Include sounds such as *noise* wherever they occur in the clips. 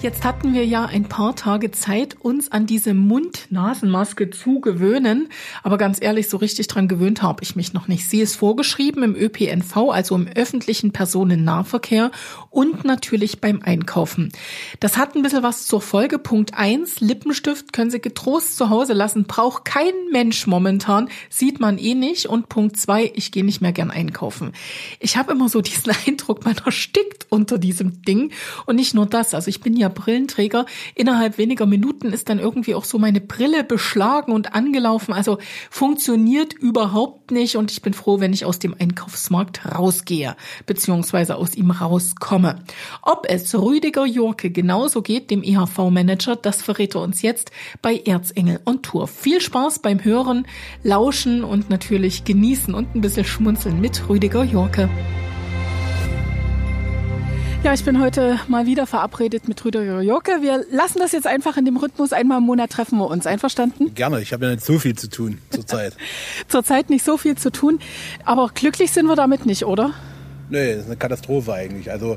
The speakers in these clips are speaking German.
Jetzt hatten wir ja ein paar Tage Zeit, uns an diese Mund-Nasen-Maske zu gewöhnen. Aber ganz ehrlich, so richtig dran gewöhnt habe ich mich noch nicht. Sie ist vorgeschrieben im ÖPNV, also im öffentlichen Personennahverkehr und natürlich beim Einkaufen. Das hat ein bisschen was zur Folge. Punkt eins: Lippenstift können Sie getrost zu Hause lassen. Braucht kein Mensch momentan. Sieht man eh nicht. Und Punkt zwei: ich gehe nicht mehr gern einkaufen. Ich habe immer so diesen *laughs* Eindruck, man erstickt unter diesem Ding. Und nicht nur das. Also ich bin ja Brillenträger. Innerhalb weniger Minuten ist dann irgendwie auch so meine Brille beschlagen und angelaufen. Also funktioniert überhaupt nicht und ich bin froh, wenn ich aus dem Einkaufsmarkt rausgehe, beziehungsweise aus ihm rauskomme. Ob es Rüdiger Jorke genauso geht, dem EHV-Manager, das verrät er uns jetzt bei Erzengel on Tour. Viel Spaß beim Hören, Lauschen und natürlich genießen und ein bisschen schmunzeln mit Rüdiger Jorke. Ja, ich bin heute mal wieder verabredet mit Rüdiger Jocke. Wir lassen das jetzt einfach in dem Rhythmus. Einmal im Monat treffen wir uns. Einverstanden? Gerne. Ich habe ja nicht so viel zu tun zurzeit. *laughs* zurzeit nicht so viel zu tun. Aber glücklich sind wir damit nicht, oder? Nee, das ist eine Katastrophe eigentlich. Also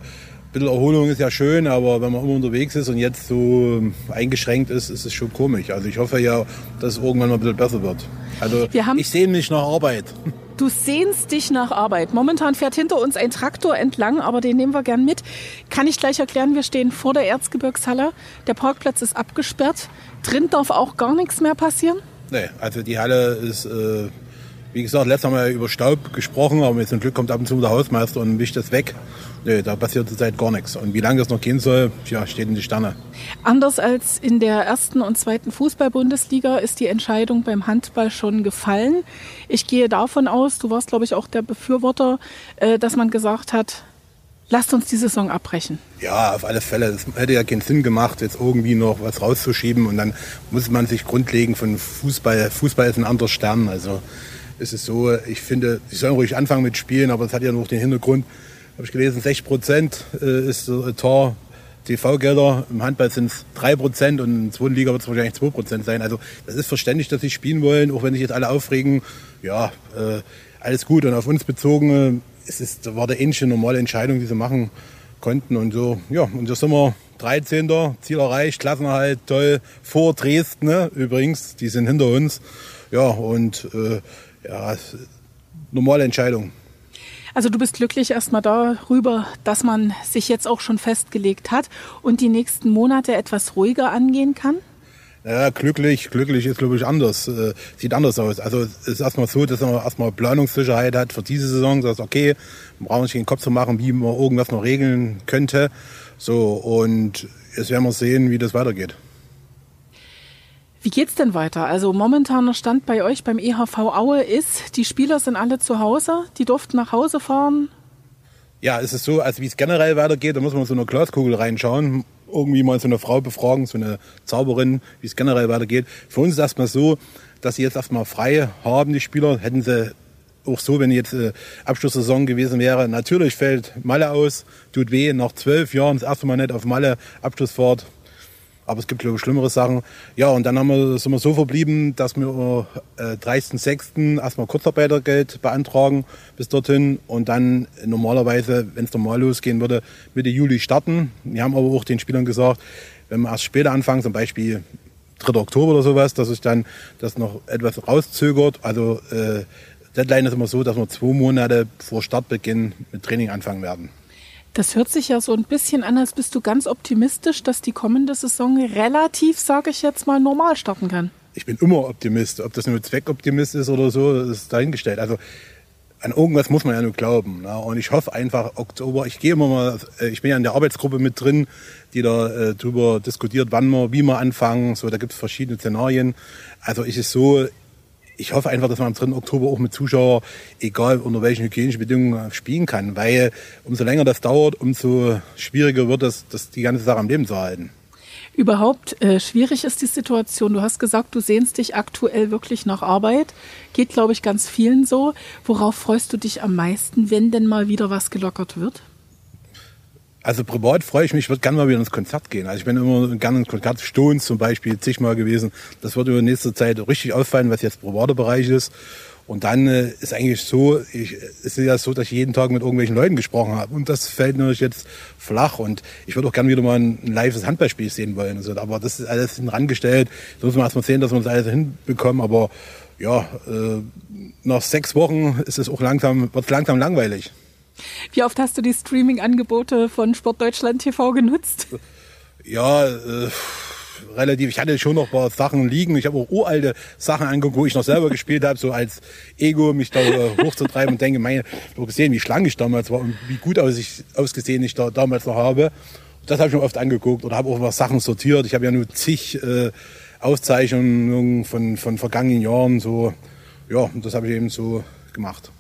bisschen Erholung ist ja schön, aber wenn man immer unterwegs ist und jetzt so eingeschränkt ist, ist es schon komisch. Also ich hoffe ja, dass es irgendwann mal ein bisschen besser wird. Also ich sehe mich nach Arbeit. *laughs* Du sehnst dich nach Arbeit. Momentan fährt hinter uns ein Traktor entlang, aber den nehmen wir gern mit. Kann ich gleich erklären, wir stehen vor der Erzgebirgshalle. Der Parkplatz ist abgesperrt. Drin darf auch gar nichts mehr passieren? Nee, also die Halle ist, äh, wie gesagt, letztes Mal über Staub gesprochen, aber mit zum Glück kommt ab und zu der Hausmeister und wischt das weg. Nee, da passiert zurzeit gar nichts. Und wie lange das noch gehen soll, ja, steht in die Sterne. Anders als in der ersten und zweiten Fußball-Bundesliga ist die Entscheidung beim Handball schon gefallen. Ich gehe davon aus, du warst, glaube ich, auch der Befürworter, äh, dass man gesagt hat, lasst uns die Saison abbrechen. Ja, auf alle Fälle. Es hätte ja keinen Sinn gemacht, jetzt irgendwie noch was rauszuschieben und dann muss man sich grundlegend von Fußball, Fußball ist ein anderer Stern. Also es ist so, ich finde, sie sollen ruhig anfangen mit Spielen, aber es hat ja noch den Hintergrund, habe ich gelesen, 60 Prozent äh, ist der Tor TV-Gelder. Im Handball sind es 3 Prozent und in der zweiten Liga wird es wahrscheinlich 2 Prozent sein. Also das ist verständlich, dass sie spielen wollen, auch wenn sich jetzt alle aufregen. Ja, äh, alles gut. Und auf uns bezogen, äh, es ist, war der ähnliche normale Entscheidung, die sie machen konnten. Und so, ja, und so sind wir 13. Ziel erreicht, Klassenerhalt, toll. Vor Dresden, ne? übrigens, die sind hinter uns. Ja, und äh, ja, normale Entscheidung. Also du bist glücklich erstmal darüber, dass man sich jetzt auch schon festgelegt hat und die nächsten Monate etwas ruhiger angehen kann? Ja, glücklich, glücklich ist glaube ich anders, äh, sieht anders aus. Also es ist erstmal so, dass man erstmal Planungssicherheit hat für diese Saison, dass okay, man braucht nicht den Kopf zu machen, wie man irgendwas noch regeln könnte. So und jetzt werden wir sehen, wie das weitergeht. Wie geht's denn weiter? Also momentaner Stand bei euch beim EHV Aue ist, die Spieler sind alle zu Hause, die durften nach Hause fahren. Ja, es ist so, also wie es generell weitergeht, da muss man so eine Glaskugel reinschauen, irgendwie mal so eine Frau befragen, so eine Zauberin, wie es generell weitergeht. Für uns ist erstmal so, dass sie jetzt erstmal frei haben, die Spieler. Hätten sie auch so, wenn jetzt äh, Abschlusssaison gewesen wäre. Natürlich fällt Malle aus, tut weh, nach zwölf Jahren das erste Mal nicht auf Malle, Abschlussfahrt, aber es gibt, glaube ich, schlimmere Sachen. Ja, und dann haben wir, sind wir so verblieben, dass wir äh, 30.06. erstmal Kurzarbeitergeld beantragen bis dorthin und dann normalerweise, wenn es normal losgehen würde, Mitte Juli starten. Wir haben aber auch den Spielern gesagt, wenn wir erst später anfangen, zum Beispiel 3. Oktober oder sowas, dass sich dann das noch etwas rauszögert. Also äh, Deadline ist immer so, dass wir zwei Monate vor Startbeginn mit Training anfangen werden. Das hört sich ja so ein bisschen an, als bist du ganz optimistisch, dass die kommende Saison relativ, sage ich jetzt mal, normal starten kann. Ich bin immer Optimist. Ob das nur Zweckoptimist ist oder so, ist dahingestellt. Also an irgendwas muss man ja nur glauben. Ne? Und ich hoffe einfach Oktober. Ich gehe immer mal, äh, ich bin ja in der Arbeitsgruppe mit drin, die da äh, drüber diskutiert, wann wir, wie wir anfangen. So, da gibt es verschiedene Szenarien. Also ist es so, ich hoffe einfach, dass man am 3. Oktober auch mit Zuschauern, egal unter welchen hygienischen Bedingungen, spielen kann. Weil umso länger das dauert, umso schwieriger wird es, das die ganze Sache am Leben zu halten. Überhaupt äh, schwierig ist die Situation. Du hast gesagt, du sehnst dich aktuell wirklich nach Arbeit. Geht, glaube ich, ganz vielen so. Worauf freust du dich am meisten, wenn denn mal wieder was gelockert wird? Also privat freue ich mich, ich würde gerne mal wieder ins Konzert gehen. Also ich bin immer gerne ins Konzert, Stones zum Beispiel, zigmal gewesen. Das wird über nächste Zeit richtig auffallen, was jetzt privater Bereich ist. Und dann äh, ist eigentlich so, ich, ist ja so, dass ich jeden Tag mit irgendwelchen Leuten gesprochen habe. Und das fällt natürlich jetzt flach. Und ich würde auch gerne wieder mal ein, ein lives Handballspiel sehen wollen. Also, aber das ist alles hinrangestellt. Da muss man erst mal sehen, dass wir das alles hinbekommen. Aber ja, äh, nach sechs Wochen ist es auch langsam, wird es langsam langweilig. Wie oft hast du die Streaming-Angebote von Sportdeutschland TV genutzt? Ja, äh, relativ. Ich hatte schon noch ein paar Sachen liegen. Ich habe auch uralte Sachen angeguckt, wo ich noch selber *laughs* gespielt habe, so als Ego, mich da äh, hochzutreiben und denke, meine, ich habe gesehen, wie schlank ich damals war und wie gut aus ich, ausgesehen ich da damals noch habe. Das habe ich mir oft angeguckt oder habe auch was Sachen sortiert. Ich habe ja nur zig äh, Auszeichnungen von, von vergangenen Jahren. So, ja, das habe ich eben so gemacht.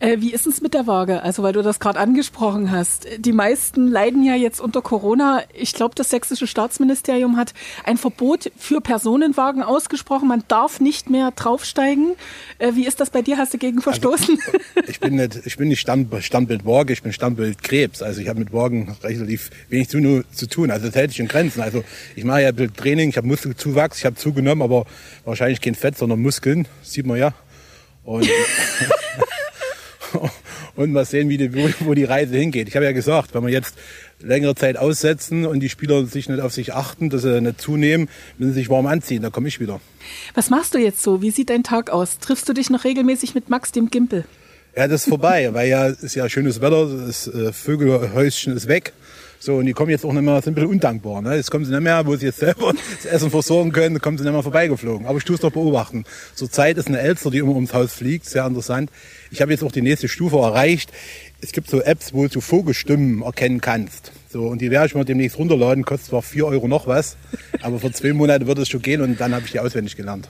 Äh, wie ist es mit der Waage? Also, weil du das gerade angesprochen hast. Die meisten leiden ja jetzt unter Corona. Ich glaube, das sächsische Staatsministerium hat ein Verbot für Personenwagen ausgesprochen. Man darf nicht mehr draufsteigen. Äh, wie ist das bei dir? Hast du gegen verstoßen? Also, ich bin nicht, ich bin nicht Stand, Standbild Waage, ich bin Standbild Krebs. Also ich habe mit Wagen relativ wenig zu, zu tun. Also das hält sich in Grenzen. Also ich mache ja Training, ich habe Muskelzuwachs, ich habe zugenommen, aber wahrscheinlich kein Fett, sondern Muskeln. sieht man ja. Und *laughs* und mal sehen, wie die, wo die Reise hingeht. Ich habe ja gesagt, wenn wir jetzt längere Zeit aussetzen und die Spieler sich nicht auf sich achten, dass sie nicht zunehmen, müssen sie sich warm anziehen, da komme ich wieder. Was machst du jetzt so? Wie sieht dein Tag aus? Triffst du dich noch regelmäßig mit Max, dem Gimpel? Ja, das ist vorbei, weil ja ist ja schönes Wetter, das äh, Vögelhäuschen ist weg. So, und die kommen jetzt auch nicht mehr, sind ein bisschen undankbar. Ne? Jetzt kommen sie nicht mehr, wo sie jetzt selber das Essen versorgen können, kommen sie nicht mehr vorbeigeflogen. Aber ich tue es doch beobachten. Zurzeit ist eine Elster, die immer ums Haus fliegt, sehr interessant. Ich habe jetzt auch die nächste Stufe erreicht. Es gibt so Apps, wo du Vogelstimmen erkennen kannst. So, und die werde ich mal demnächst runterladen, kostet zwar vier Euro noch was, aber vor zwei Monaten wird es schon gehen und dann habe ich die auswendig gelernt.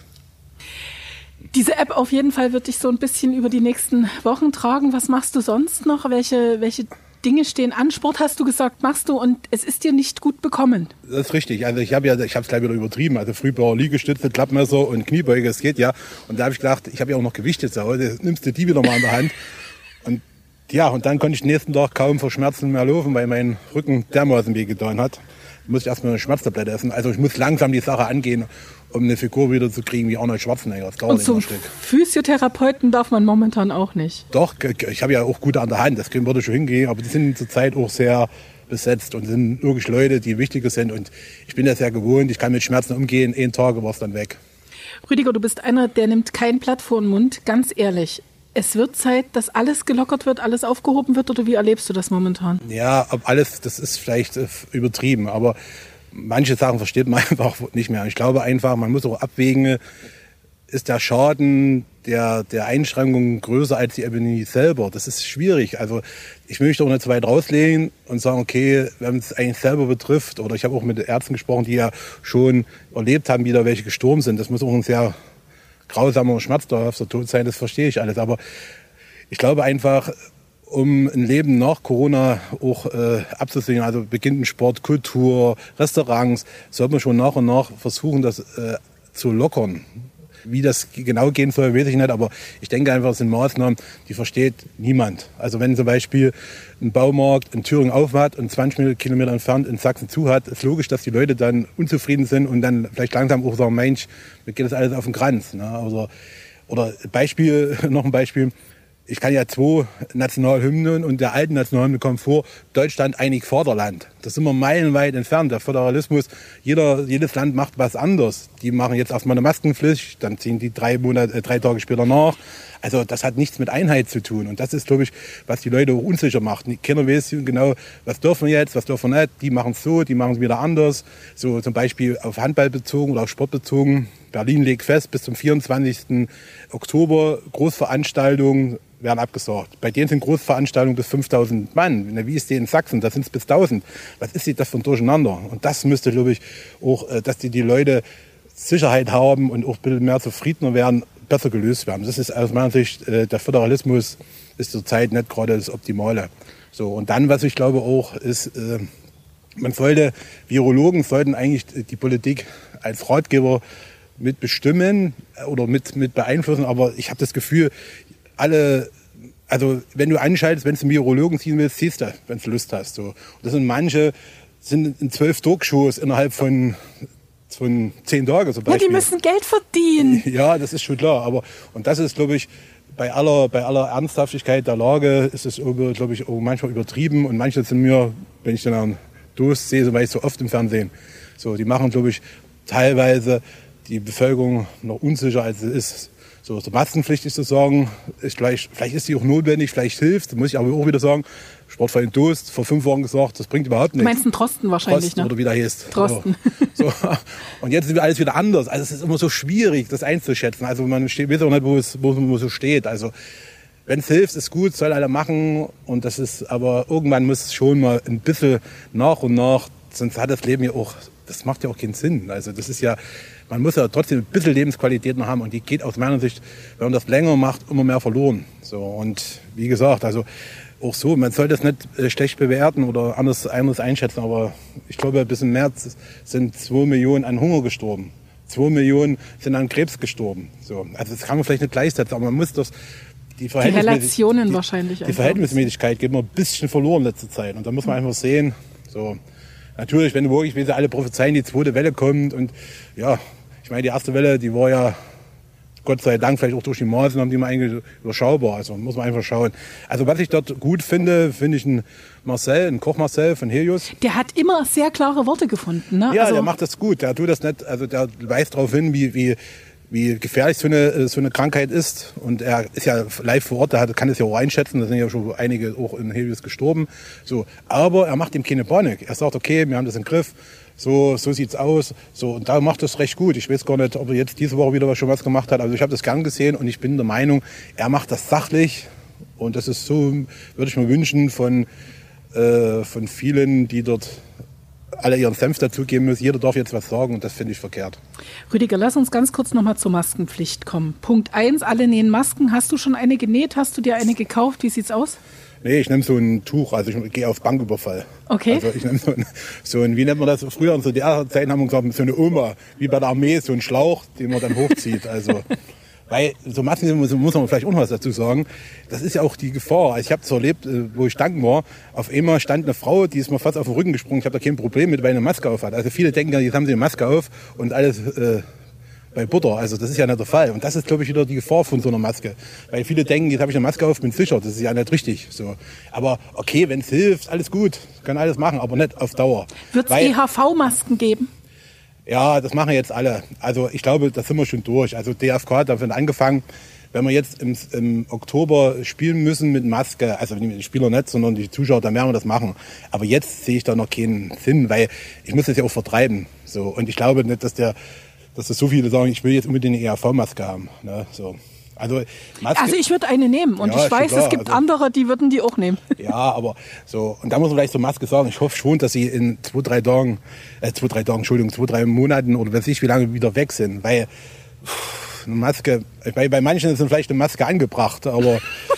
Diese App auf jeden Fall wird dich so ein bisschen über die nächsten Wochen tragen. Was machst du sonst noch? Welche, welche Dinge stehen an. Sport hast du gesagt, machst du und es ist dir nicht gut bekommen. Das ist richtig. Also ich habe ja, ich habe es gleich wieder übertrieben. Also Frühbauer Liegestütze, Klappmesser und Kniebeuge, das geht ja. Und da habe ich gedacht, ich habe ja auch noch Gewichte zu Hause, nimmst du die wieder mal in der Hand. Und ja, und dann konnte ich den nächsten Tag kaum vor Schmerzen mehr laufen, weil mein Rücken dermaßen weh getan hat muss ich erstmal eine Schmerztablette essen. Also ich muss langsam die Sache angehen, um eine Figur wieder zu kriegen wie Arnold Schwarzenegger. Das dauert Und zum Physiotherapeuten darf man momentan auch nicht. Doch, ich habe ja auch gute an der Hand, das würde schon hingehen, aber die sind zurzeit auch sehr besetzt und sind wirklich Leute, die wichtiger sind. Und ich bin das ja gewohnt, ich kann mit Schmerzen umgehen, einen Tag war es dann weg. Rüdiger, du bist einer, der nimmt kein Blatt vor den Mund, ganz ehrlich es wird Zeit, dass alles gelockert wird, alles aufgehoben wird oder wie erlebst du das momentan? Ja, alles, das ist vielleicht äh, übertrieben, aber manche Sachen versteht man *laughs* einfach nicht mehr. Ich glaube einfach, man muss auch abwägen, ist der Schaden der, der Einschränkungen größer als die Epidemie selber? Das ist schwierig. Also ich möchte auch nicht zu weit rauslehnen und sagen, okay, wenn es eigentlich selber betrifft, oder ich habe auch mit Ärzten gesprochen, die ja schon erlebt haben, wie da welche gestorben sind. Das muss auch ein sehr grausamer und schmerzhafter Tod sein, das verstehe ich alles. Aber ich glaube einfach, um ein Leben nach Corona auch äh, abzusichern, also beginnt Sport, Kultur, Restaurants, sollte man schon nach und nach versuchen, das äh, zu lockern. Wie das genau gehen soll, weiß ich nicht, aber ich denke einfach, es sind Maßnahmen, die versteht niemand. Also wenn zum Beispiel ein Baumarkt in Thüringen aufhat und 20 Kilometer entfernt in Sachsen zu hat, ist logisch, dass die Leute dann unzufrieden sind und dann vielleicht langsam auch sagen, Mensch, mir geht das alles auf den Kranz. Ne? Also, oder Beispiel, *laughs* noch ein Beispiel, ich kann ja zwei Nationalhymnen und der alten Nationalhymne kommt vor, Deutschland einig Vaterland. Das sind wir meilenweit entfernt. Der Föderalismus, jeder, jedes Land macht was anders. Die machen jetzt erstmal eine Maskenpflicht, dann ziehen die drei, Monate, äh, drei Tage später nach. Also das hat nichts mit Einheit zu tun. Und das ist, glaube ich, was die Leute auch unsicher macht. Keiner weiß genau, was dürfen wir jetzt, was dürfen wir nicht. Die machen es so, die machen es wieder anders. So zum Beispiel auf Handball bezogen oder auf Sport bezogen. Berlin legt fest, bis zum 24. Oktober Großveranstaltungen werden abgesagt. Bei denen sind Großveranstaltungen bis 5000 Mann. Wie ist die in Sachsen? Da sind es bis 1000. Was ist das von Durcheinander? Und das müsste, glaube ich, auch, äh, dass die, die Leute Sicherheit haben und auch ein bisschen mehr zufriedener werden, besser gelöst werden. Das ist aus meiner Sicht, äh, der Föderalismus ist zurzeit nicht gerade das Optimale. So, und dann, was ich glaube auch, ist, äh, man sollte, Virologen sollten eigentlich die Politik als Ratgeber mit bestimmen oder mit, mit beeinflussen, aber ich habe das Gefühl, alle, also wenn du anschaltest, wenn du einen Virologen ziehen willst, siehst du, wenn du Lust hast. So. Und das sind manche, sind in zwölf Talkshows innerhalb von von zehn Tagen zum Beispiel. Ja, die müssen Geld verdienen. *laughs* Ja, das ist schon klar. Aber, und das ist, glaube ich, bei aller, bei aller Ernsthaftigkeit der Lage ist es, glaube ich, auch manchmal übertrieben und manche sind mir, wenn ich dann einen Durst sehe, so weil ich so oft im Fernsehen, so, die machen, glaube ich, teilweise die Bevölkerung noch unsicher, als sie ist. So, so Maskenpflicht ist zu sagen, ist vielleicht, vielleicht ist sie auch notwendig, vielleicht hilft, muss ich aber auch wieder sagen, Sportverein Dost vor fünf Wochen gesagt, das bringt überhaupt nichts. Du meinst einen Trosten wahrscheinlich, Trosten ne? oder wie der heißt. Trosten. So. *laughs* so. Und jetzt ist alles wieder anders. Also es ist immer so schwierig, das einzuschätzen. Also man steht, weiß auch nicht, wo es, wo es so steht. Also wenn es hilft, ist gut, soll alle machen. Und das ist, aber irgendwann muss es schon mal ein bisschen nach und nach, sonst hat das Leben ja auch, das macht ja auch keinen Sinn. Also das ist ja, man muss ja trotzdem ein bisschen Lebensqualität noch haben und die geht aus meiner Sicht, wenn man das länger macht, immer mehr verloren. So und wie gesagt, also auch so, man soll das nicht äh, schlecht bewerten oder anders, anders einschätzen, aber ich glaube, bis im März sind zwei Millionen an Hunger gestorben. Zwei Millionen sind an Krebs gestorben. So, also das kann man vielleicht nicht gleichsetzen, aber man muss das die, die Relationen die, wahrscheinlich. Die Verhältnismäßigkeit geht mir ein bisschen verloren in letzter Zeit und da muss man einfach sehen, so natürlich, wenn du wirklich, wie sie alle prophezeien, die zweite Welle kommt und ja, ich meine, die erste Welle, die war ja Gott sei Dank vielleicht auch durch die Maßnahmen, die man eigentlich überschaubar. Also muss man einfach schauen. Also was ich dort gut finde, finde ich einen Marcel, einen Koch Marcel von Helios. Der hat immer sehr klare Worte gefunden. Ne? Ja, also der macht das gut. Der tut das nicht, also der weist darauf hin, wie, wie, wie gefährlich so eine, so eine Krankheit ist. Und er ist ja live vor Ort, der kann es ja auch einschätzen. Da sind ja schon einige auch in Helios gestorben. So. Aber er macht ihm keine Panik. Er sagt, okay, wir haben das im Griff so, so sieht's aus. So, und da macht es recht gut. Ich weiß gar nicht, ob er jetzt diese Woche wieder schon was gemacht hat. Also ich habe das gern gesehen und ich bin der Meinung, er macht das sachlich. Und das ist so, würde ich mir wünschen von, äh, von vielen, die dort alle ihren Senf dazugeben müssen. Jeder darf jetzt was sagen und das finde ich verkehrt. Rüdiger, lass uns ganz kurz nochmal zur Maskenpflicht kommen. Punkt eins: alle nähen Masken. Hast du schon eine genäht? Hast du dir eine gekauft? Wie sieht's aus? Nee, ich nehme so ein Tuch, also ich gehe auf Banküberfall. Okay. Also ich nehme so ein, so ein, wie nennt man das? Früher in so der Zeit haben wir gesagt, so eine Oma, wie bei der Armee, so ein Schlauch, den man dann hochzieht. Also, *laughs* weil so Masken muss, muss man vielleicht auch noch was dazu sagen. Das ist ja auch die Gefahr. Also ich habe es erlebt, äh, wo ich tanken war. Auf einmal stand eine Frau, die ist mir fast auf den Rücken gesprungen. Ich habe da kein Problem mit, weil eine Maske auf hat. Also viele denken ja, jetzt haben sie eine Maske auf und alles äh, bei Butter. Also das ist ja nicht der Fall. Und das ist, glaube ich, wieder die Gefahr von so einer Maske. Weil viele denken, jetzt habe ich eine Maske auf, bin sicher. Das ist ja nicht richtig. So. Aber okay, wenn es hilft, alles gut. Kann alles machen, aber nicht auf Dauer. Wird es EHV-Masken geben? Ja, das machen jetzt alle. Also ich glaube, da sind wir schon durch. Also DFK hat davon angefangen, wenn wir jetzt im, im, Oktober spielen müssen mit Maske, also die Spieler nicht, sondern die Zuschauer, dann werden wir das machen. Aber jetzt sehe ich da noch keinen Sinn, weil ich muss das ja auch vertreiben. So. Und ich glaube nicht, dass der dass es so viele sagen, ich will jetzt unbedingt eine ERV-Maske haben. Ne? So. Also, Maske, also ich würde eine nehmen und ja, ich weiß, es gibt also, andere, die würden die auch nehmen. *laughs* Ja, aber so, und da muss man vielleicht so Maske sagen, ich hoffe schon, dass sie in zwei, drei Tagen, äh, zwei, drei Tagen, Entschuldigung, zwei, drei Monaten oder weiß ich wie lange wieder weg sind, weil pff, eine Maske, bei, bei manchen ist vielleicht eine Maske angebracht, aber *laughs*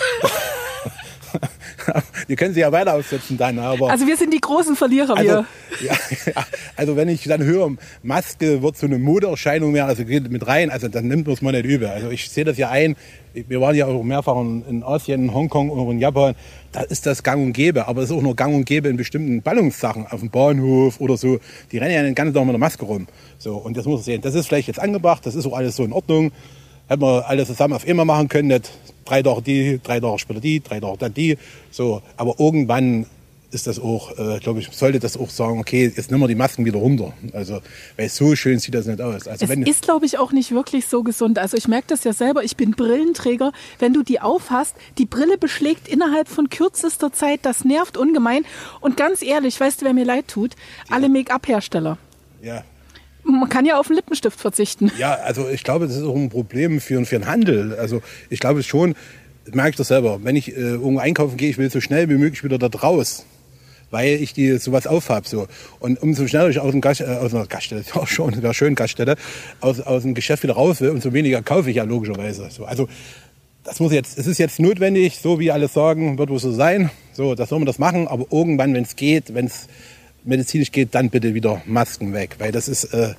*laughs* die können sie ja weiter aussetzen dann. Aber, also wir sind die großen Verlierer, also, wir. Ja, ja, also wenn ich dann höre, Maske wird so eine Modeerscheinung mehr, also geht mit rein, also dann nimmt man es mal nicht übel. Also ich sehe das ja ein, wir waren ja auch mehrfach in, Asien, in Hongkong und in Japan, da ist das gang und gäbe, aber es ist auch nur gang und gäbe in bestimmten Ballungssachen, auf dem Bahnhof oder so. Die rennen ja den ganzen Tag mit einer Maske rum. So, und das muss man sehen. Das ist vielleicht jetzt angebracht, das ist auch alles so in Ordnung. Hätten wir alles zusammen auf immer machen können, nicht drei Tage die, drei Tage später die, drei Tage dann die. So, aber irgendwann ist das auch, äh, glaube ich, sollte das auch sagen, okay, jetzt nehmen wir die Masken wieder runter. Also, weil so schön sieht das nicht aus. Also, es wenn, ist, glaube ich, auch nicht wirklich so gesund. Also ich merke das ja selber, ich bin Brillenträger. Wenn du die aufhast, die Brille beschlägt innerhalb von kürzester Zeit, das nervt ungemein. Und ganz ehrlich, weißt du, wer mir leid tut? Alle Make-up-Hersteller. Ja. Man kann ja auf einen Lippenstift verzichten. Ja, also ich glaube, das ist auch ein Problem für, für den Handel. Also ich glaube schon, merke ich das selber, wenn ich äh, irgendwo einkaufen gehe, ich will so schnell wie möglich wieder da raus weil ich die sowas aufhab so und umso schneller ich aus, dem Gast, äh, aus einer Gaststätte, *laughs* ja schon, wäre schön Gaststätte, aus, aus dem Geschäft wieder raus will, umso weniger kaufe ich ja logischerweise. So, also das muss jetzt, es ist jetzt notwendig, so wie alle sagen, wird wohl so sein. So, das soll man das machen, aber irgendwann, wenn es geht, wenn es medizinisch geht, dann bitte wieder Masken weg. Weil das ist, äh,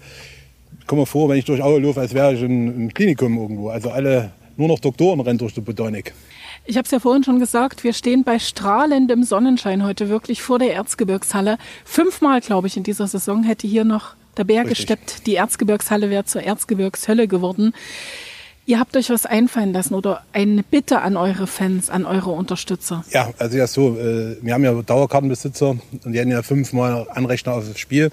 komm mir vor, wenn ich durch Aue laufe, als wäre ich in einem Klinikum irgendwo. Also alle, nur noch Doktoren rennen durch die Botanik. Ich habe es ja vorhin schon gesagt, wir stehen bei strahlendem Sonnenschein heute wirklich vor der Erzgebirgshalle. Fünfmal, glaube ich, in dieser Saison hätte hier noch der Bär Richtig. gesteppt. Die Erzgebirgshalle wäre zur Erzgebirgshölle geworden. Ihr habt euch was einfallen lassen oder eine Bitte an eure Fans, an eure Unterstützer. Ja, also ja so, äh, wir haben ja Dauerkartenbesitzer und die haben ja fünfmal Anrechner auf das Spiel.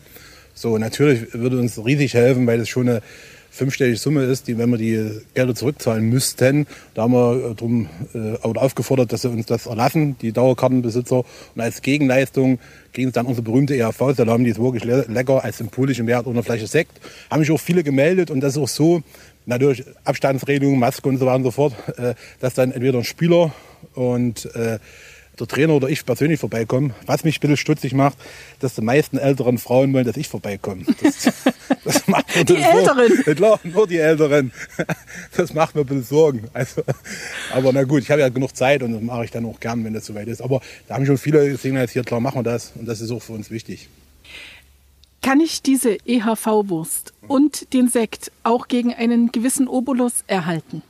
So, natürlich würde uns riesig helfen, weil das schon eine fünfstellige Summe ist, die, wenn wir die Gelder zurückzahlen müssten, da haben wir drum äh, aufgefordert, dass sie uns das erlassen, die Dauerkartenbesitzer. Und als Gegenleistung kriegen sie dann unsere berühmte ERV-Salami, die ist wirklich le lecker, als symbolischen Wert oder Flasche Sekt. Haben sich auch viele gemeldet und das ist auch so, natürlich Abstandsregelung, Maske und so weiter und so fort, äh, dass dann entweder ein Spieler und äh, der Trainer oder ich persönlich vorbeikommen. Was mich ein bisschen stutzig macht, dass die meisten älteren Frauen wollen, dass ich vorbeikomme. Das, *laughs* das macht mir die Älteren? Sorgen. Klar, nur die Älteren. *laughs* Das macht mir ein bisschen Sorgen. Also, aber na gut, ich habe ja genug Zeit und das mache ich dann auch gern, wenn das soweit ist. Aber da haben schon viele signalisiert, klar, machen wir das. Und das ist auch für uns wichtig. Kann ich diese EHV-Wurst und den Sekt auch gegen einen gewissen Obolus erhalten?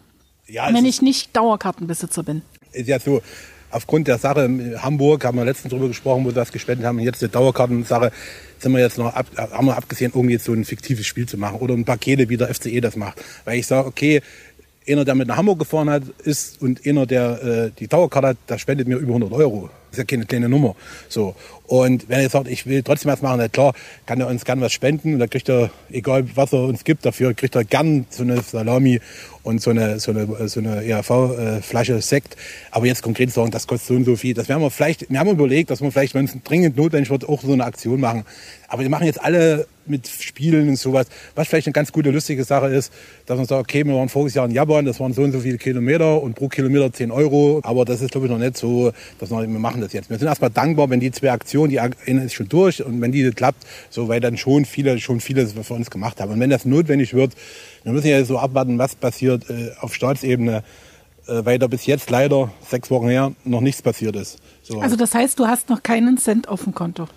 Ja, wenn ich nicht Dauerkartenbesitzer bin. Ist ja so, aufgrund der Sache in Hamburg, haben wir letztens darüber gesprochen, wo wir das gespendet haben, und jetzt die Dauerkartensache, sind wir jetzt noch ab, haben wir abgesehen, irgendwie jetzt so ein fiktives Spiel zu machen oder ein Pakete, wie der FCE das macht. Weil ich sage, okay, einer, der mit nach Hamburg gefahren hat, ist und einer, der äh, die Dauerkarte hat, der spendet mir über 100 Euro. Das ist ja keine kleine Nummer. So. Und wenn er jetzt sagt, ich will trotzdem was machen, na klar, kann er uns gern was spenden und da kriegt er, egal was er uns gibt, dafür kriegt er gern so eine Salami und so eine, so eine, so eine ERV-Flasche äh, Sekt. Aber jetzt konkret sagen, das kostet so und so viel. Das werden wir vielleicht, wir haben überlegt, dass wir vielleicht, wenn es dringend notwendig wird, auch so eine Aktion machen. Aber wir machen jetzt alle mit Spielen und sowas. Was vielleicht eine ganz gute, lustige Sache ist, dass man sagt, okay, wir waren voriges Jahr in Japan, das waren so und so viele Kilometer und pro Kilometer 10 Euro. Aber das ist, glaube ich, noch nicht so, dass wir, wir machen das jetzt. Wir sind erstmal dankbar, wenn die zwei Aktionen, die eine ist schon durch und wenn die klappt, so, weil dann schon viele, schon vieles für uns gemacht haben. Und wenn das notwendig wird, wir müssen ja so abwarten, was passiert äh, auf Staatsebene, äh, weil da bis jetzt leider sechs Wochen her noch nichts passiert ist. So. Also das heißt, du hast noch keinen Cent auf dem Konto?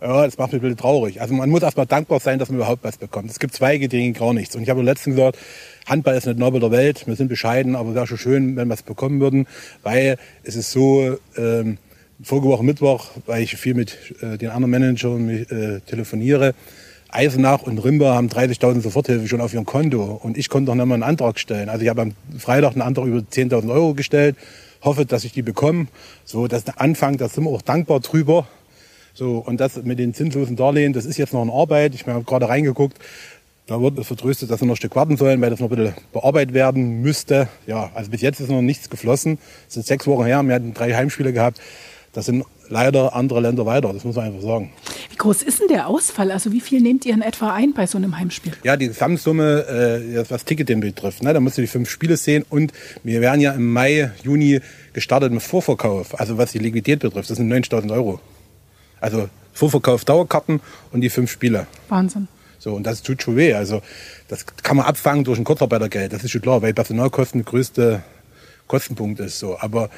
Ja, das macht mich ein bisschen traurig. Also man muss erstmal dankbar sein, dass man überhaupt was bekommt. Es gibt Zweige, die gar nichts. Und ich habe letztens gesagt, Handball ist nicht Nobel der Welt, wir sind bescheiden, aber es wäre schon schön, wenn wir es bekommen würden, weil es ist so, ähm, vorige Woche Mittwoch, weil ich viel mit äh, den anderen Managern äh, telefoniere, Eisenach und Rimba haben 30.000 Soforthilfe schon auf ihrem Konto. Und ich konnte noch nicht mal einen Antrag stellen. Also ich habe am Freitag einen Antrag über 10.000 Euro gestellt, hoffe, dass ich die bekomme. So, das ist der Anfang, da sind wir auch dankbar drüber. So, und das mit den zinslosen Darlehen, das ist jetzt noch in Arbeit. Ich habe gerade reingeguckt. Da wird vertröstet, dass wir noch ein Stück warten sollen, weil das noch ein bisschen bearbeitet werden müsste. Ja, also bis jetzt ist noch nichts geflossen. Es sind sechs Wochen her. Wir hatten drei Heimspiele gehabt. Das sind leider andere Länder weiter, das muss man einfach sagen. Wie groß ist denn der Ausfall? Also wie viel nehmt ihr in etwa ein bei so einem Heimspiel? Ja, die Gesamtsumme, äh, was Ticketing betrifft, ne, da musst du die fünf Spiele sehen und wir werden ja im Mai, Juni gestartet mit Vorverkauf, also was die Liquidität betrifft, das sind 90.000 Euro. Also Vorverkauf Dauerkarten und die fünf Spiele. Wahnsinn. So, und das tut schon weh. Also, das kann man abfangen durch ein Kurzarbeitergeld. Das ist schon klar, weil Personalkosten der größte Kostenpunkt ist. So. Aber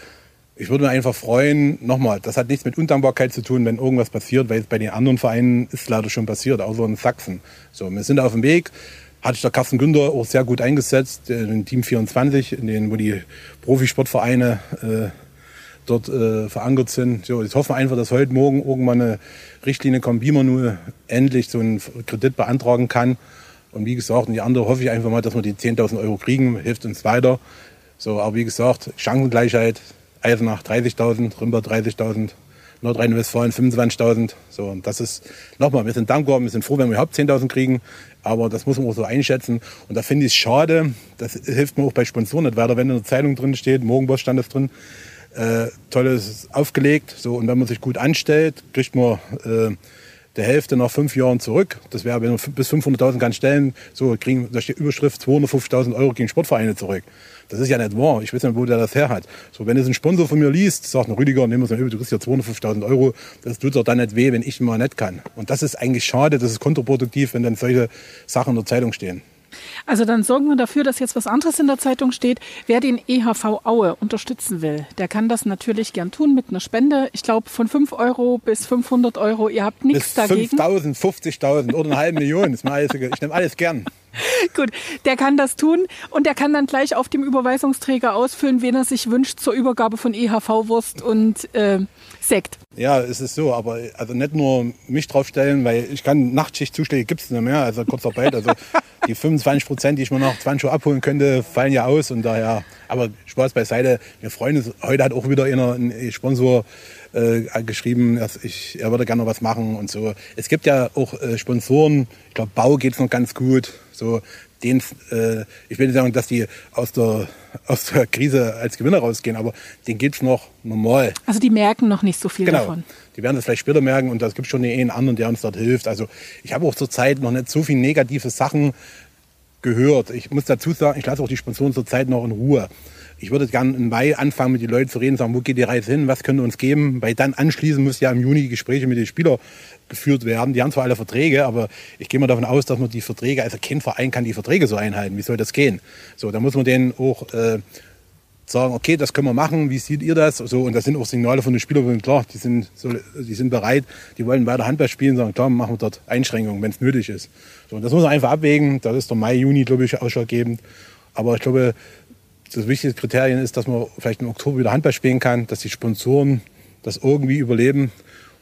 ich würde mich einfach freuen, nochmal, das hat nichts mit Undankbarkeit zu tun, wenn irgendwas passiert, weil es bei den anderen Vereinen ist leider schon passiert, außer in Sachsen. So, wir sind auf dem Weg. Hat sich der Carsten Günther auch sehr gut eingesetzt, in Team 24, in den, wo die Profisportvereine äh, dort äh, verankert sind. So, jetzt hoffen wir einfach, dass heute Morgen irgendwann eine Richtlinie kommt, wie man nur endlich so einen Kredit beantragen kann. Und wie gesagt, und die andere hoffe ich einfach mal, dass wir die 10.000 Euro kriegen, hilft uns weiter. So, aber wie gesagt, Chancengleichheit, Eisenach 30.000, Rimber 30.000, Nordrhein-Westfalen 25.000. So, das ist nochmal, wir sind dankbar, wir sind froh, wenn wir überhaupt 10.000 kriegen, aber das muss man auch so einschätzen. Und da finde ich es schade, das hilft mir auch bei Sponsoren nicht weiter, wenn in der Zeitung drin steht, Morgenboss stand das drin, äh, tolles aufgelegt, so, und wenn man sich gut anstellt, kriegt man äh, der Hälfte nach fünf Jahren zurück. Das wäre, wenn man bis 500.000 kann stellen, so kriegen die Überschrift 250.000 Euro gegen Sportvereine zurück. Das ist ja nicht wahr. Ich weiß nicht, wo der das her hat. So, wenn es ein Sponsor von mir liest, sagt ein Rüdiger, nehmen wir es mal über, du kriegst ja 250.000 Euro. Das tut doch dann nicht weh, wenn ich mal nicht kann. Und das ist eigentlich schade, das ist kontraproduktiv, wenn dann solche Sachen in der Zeitung stehen. Also dann sorgen wir dafür, dass jetzt was anderes in der Zeitung steht. Wer den EHV Aue unterstützen will, der kann das natürlich gern tun mit einer Spende. Ich glaube von 5 Euro bis 500 Euro. Ihr habt nichts bis dagegen. 5.000, 50.000 oder eine halbe Million. Ist mir alles, ich nehme alles gern. *laughs* Gut, der kann das tun und der kann dann gleich auf dem Überweisungsträger ausfüllen, wen er sich wünscht zur Übergabe von EHV-Wurst und äh, Sekt. Ja, es ist so, aber also nicht nur mich draufstellen, weil ich kann Nachtschichtzuschläge gibt es nicht mehr, also Kurzarbeit, also *laughs* die 25 Prozent, die ich mir noch 20 Uhr abholen könnte, fallen ja aus und daher, aber Spaß beiseite. Wir freuen uns, heute hat auch wieder einer, ein Sponsor äh, geschrieben, dass ich, er würde gerne noch was machen und so. Es gibt ja auch äh, Sponsoren, ich glaube Bau geht's noch ganz gut, so den, äh, ich will nicht sagen, dass die aus der, aus der Krise als Gewinner rausgehen, aber den geht's noch normal. Also die merken noch nicht so viel genau. davon. Die werden das vielleicht später merken und es gibt schon den einen anderen, der uns dort hilft. Also ich habe auch zurzeit noch nicht so viele negative Sachen gehört. Ich muss dazu sagen, ich lasse auch die Sponsoren zurzeit noch in Ruhe. Ich würde gerne im Mai anfangen, mit den Leuten zu reden, sagen, wo geht die Reise hin, was können uns geben, weil dann anschließend muss ja im Juni Gespräche mit den Spielern geführt werden. Die haben zwar alle Verträge, aber ich gehe mal davon aus, dass man die Verträge, also kein Verein kann die Verträge so einhalten. Wie soll das gehen? So, da muss man denen auch äh, sagen, okay, das können wir machen, wie seht ihr das? So, und das sind auch Signale von den Spielern, klar, die sind, so, die sind bereit, die wollen weiter Handball spielen, sagen, klar, machen wir dort Einschränkungen, wenn es nötig ist. So, und das muss man einfach abwägen, das ist der Mai, Juni, glaube ich, ausschlaggebend. Aber ich glaube, das wichtigste Kriterium ist, dass man vielleicht im Oktober wieder Handball spielen kann, dass die Sponsoren das irgendwie überleben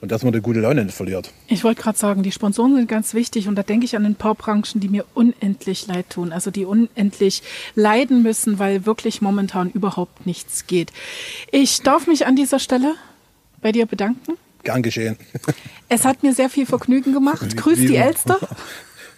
und dass man die gute Laune nicht verliert. Ich wollte gerade sagen, die Sponsoren sind ganz wichtig und da denke ich an ein paar Branchen, die mir unendlich leid tun, also die unendlich leiden müssen, weil wirklich momentan überhaupt nichts geht. Ich darf mich an dieser Stelle bei dir bedanken. Gern geschehen. Es hat mir sehr viel Vergnügen gemacht. Grüß die Elster.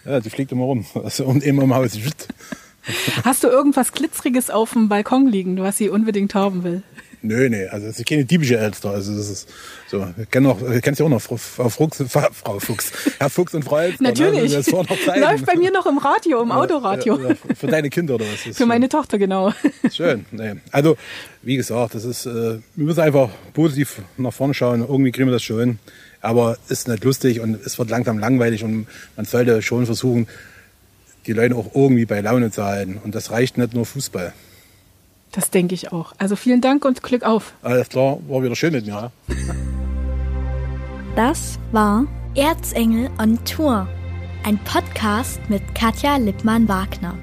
Ja, die fliegt immer rum also, und immer im Haus. *laughs* *laughs* Hast du irgendwas Glitzeriges auf dem Balkon liegen, was sie unbedingt haben will? Nö, nee, also das ist keine typische Elster. Also das ist so, ich kenn noch, kennst du auch noch Frau, Frau Fuchs, Frau Fuchs, Herr Fuchs und Frau Elster. Ne? Natürlich. Ne? Läuft bei mir noch im Radio, im Autoradio. Ja, ja, für deine Kinder oder was? Ist *laughs* für meine Tochter, genau. *laughs* Schön. Nee. Also, wie gesagt, das ist, äh, wir müssen einfach positiv nach vorne schauen. Irgendwie kriegen wir das schon hin. Aber ist nicht lustig und es wird langsam langweilig und man sollte schon versuchen, die Leute auch irgendwie bei Laune zu halten. Und das reicht nicht nur Fußball. Das denke ich auch. Also vielen Dank und Glück auf. Alles klar, war wieder schön mit mir. Das war Erzengel on Tour, ein Podcast mit Katja Lippmann-Wagner.